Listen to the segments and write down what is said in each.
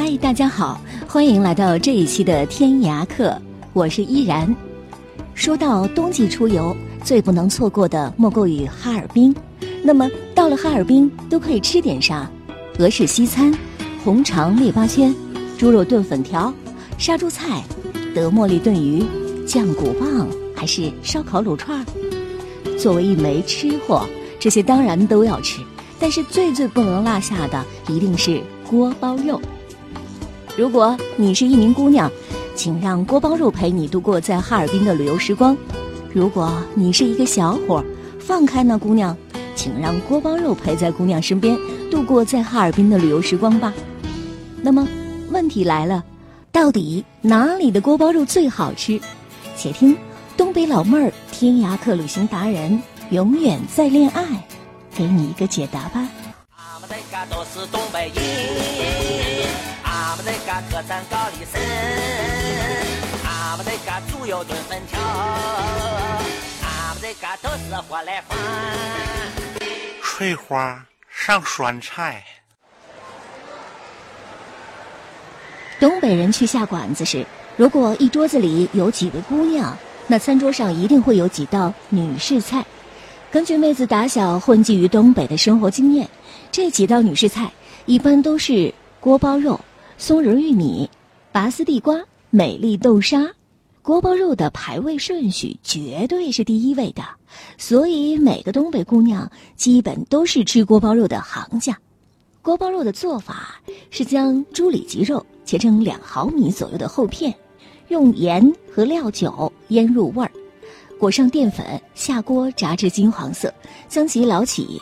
嗨，大家好，欢迎来到这一期的天涯客，我是依然。说到冬季出游，最不能错过的莫过于哈尔滨。那么到了哈尔滨都可以吃点啥？俄式西餐、红肠列巴圈、猪肉炖粉条、杀猪菜、德莫利炖鱼、酱骨棒，还是烧烤卤串？作为一枚吃货，这些当然都要吃，但是最最不能落下的一定是锅包肉。如果你是一名姑娘，请让锅包肉陪你度过在哈尔滨的旅游时光；如果你是一个小伙，放开那姑娘，请让锅包肉陪在姑娘身边度过在哈尔滨的旅游时光吧。那么，问题来了，到底哪里的锅包肉最好吃？且听东北老妹儿、天涯客旅行达人永远在恋爱，给你一个解答吧。俺们这嘎都是东北人，俺们这嘎客栈高丽参，俺们这嘎猪油炖粉条，俺们这嘎都是活来饭。翠花上酸菜。东北人去下馆子时，如果一桌子里有几位姑娘，那餐桌上一定会有几道女士菜。根据妹子打小混迹于东北的生活经验，这几道女士菜一般都是锅包肉、松仁玉米、拔丝地瓜、美丽豆沙。锅包肉的排位顺序绝对是第一位的，所以每个东北姑娘基本都是吃锅包肉的行家。锅包肉的做法是将猪里脊肉切成两毫米左右的厚片，用盐和料酒腌入味儿，裹上淀粉，下锅炸至金黄色，将其捞起，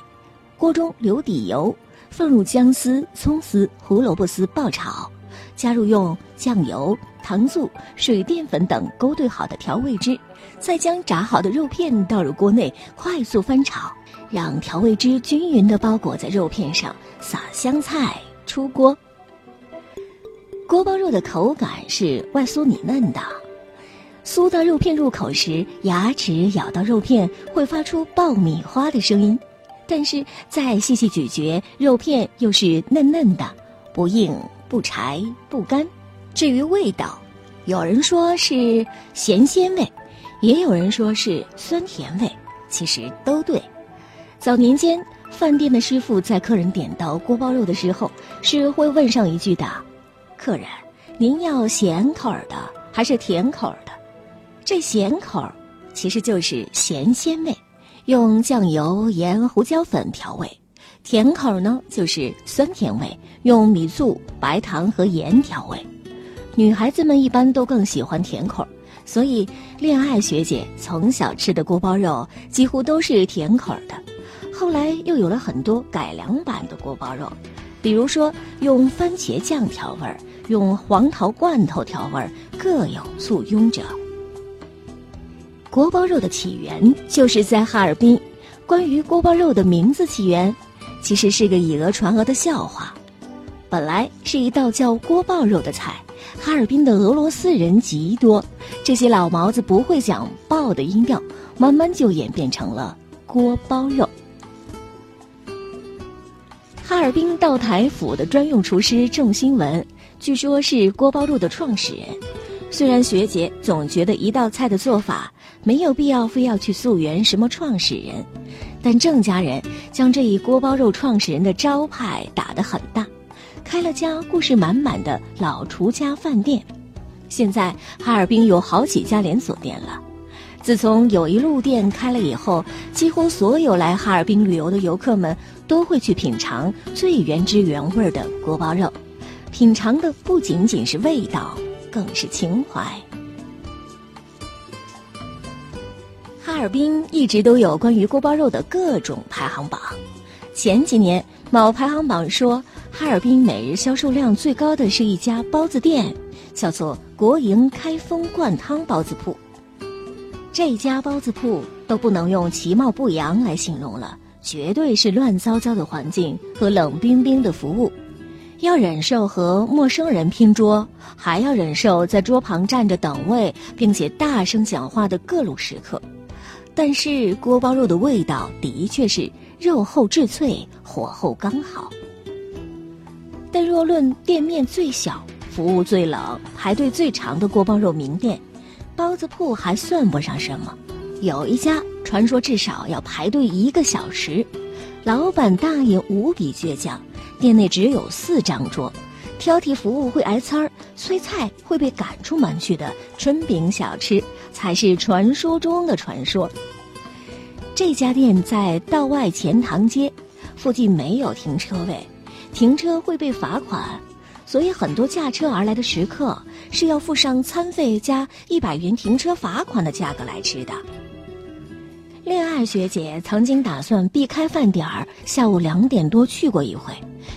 锅中留底油，放入姜丝、葱丝、胡萝卜丝爆炒，加入用酱油、糖醋、水淀粉等勾兑好的调味汁，再将炸好的肉片倒入锅内，快速翻炒，让调味汁均匀地包裹在肉片上，撒香菜，出锅。锅包肉的口感是外酥里嫩的，酥到肉片入口时，牙齿咬到肉片会发出爆米花的声音，但是再细细咀嚼，肉片又是嫩嫩的，不硬不柴不干。至于味道，有人说是咸鲜味，也有人说是酸甜味，其实都对。早年间，饭店的师傅在客人点到锅包肉的时候，是会问上一句的。客人，您要咸口儿的还是甜口儿的？这咸口儿其实就是咸鲜味，用酱油、盐、胡椒粉调味；甜口儿呢就是酸甜味，用米醋、白糖和盐调味。女孩子们一般都更喜欢甜口儿，所以恋爱学姐从小吃的锅包肉几乎都是甜口儿的。后来又有了很多改良版的锅包肉。比如说，用番茄酱调味儿，用黄桃罐头调味儿，各有簇拥者。锅包肉的起源就是在哈尔滨。关于锅包肉的名字起源，其实是个以讹传讹的笑话。本来是一道叫锅爆肉的菜，哈尔滨的俄罗斯人极多，这些老毛子不会讲“爆”的音调，慢慢就演变成了锅包肉。哈尔滨道台府的专用厨师郑新文，据说是锅包肉的创始人。虽然学姐总觉得一道菜的做法没有必要非要去溯源什么创始人，但郑家人将这一锅包肉创始人的招牌打得很大，开了家故事满满的老厨家饭店。现在哈尔滨有好几家连锁店了。自从友谊路店开了以后，几乎所有来哈尔滨旅游的游客们都会去品尝最原汁原味的锅包肉。品尝的不仅仅是味道，更是情怀。哈尔滨一直都有关于锅包肉的各种排行榜。前几年，某排行榜说，哈尔滨每日销售量最高的是一家包子店，叫做国营开封灌汤包子铺。这家包子铺都不能用其貌不扬来形容了，绝对是乱糟糟的环境和冷冰冰的服务。要忍受和陌生人拼桌，还要忍受在桌旁站着等位并且大声讲话的各路食客。但是锅包肉的味道的确是肉厚质脆，火候刚好。但若论店面最小、服务最冷、排队最长的锅包肉名店，包子铺还算不上什么，有一家传说至少要排队一个小时，老板大爷无比倔强，店内只有四张桌，挑剔服务会挨呲儿，催菜会被赶出门去的春饼小吃才是传说中的传说。这家店在道外钱塘街，附近没有停车位，停车会被罚款。所以，很多驾车而来的食客是要付上餐费加一百元停车罚款的价格来吃的。恋爱学姐曾经打算避开饭点儿，下午两点多去过一回，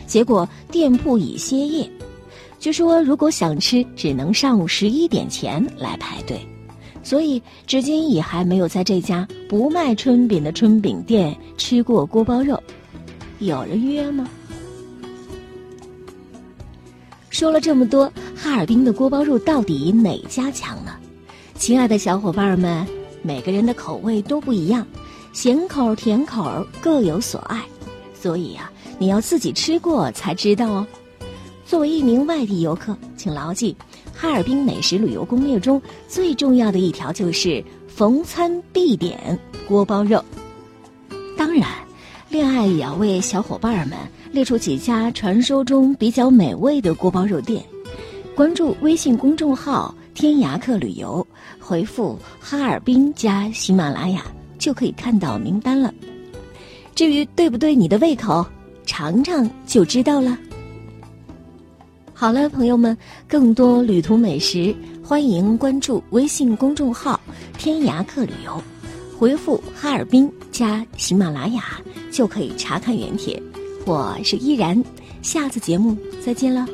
结果店铺已歇业。据说，如果想吃，只能上午十一点前来排队。所以，至今也还没有在这家不卖春饼的春饼店吃过锅包肉。有人约吗？说了这么多，哈尔滨的锅包肉到底哪家强呢？亲爱的小伙伴们，每个人的口味都不一样，咸口甜口各有所爱，所以呀，你要自己吃过才知道哦。作为一名外地游客，请牢记，哈尔滨美食旅游攻略中最重要的一条就是逢餐必点锅包肉。当然，恋爱也要为小伙伴们。列出几家传说中比较美味的锅包肉店，关注微信公众号“天涯客旅游”，回复“哈尔滨加喜马拉雅”就可以看到名单了。至于对不对你的胃口，尝尝就知道了。好了，朋友们，更多旅途美食，欢迎关注微信公众号“天涯客旅游”，回复“哈尔滨加喜马拉雅”就可以查看原帖。我是依然，下次节目再见了。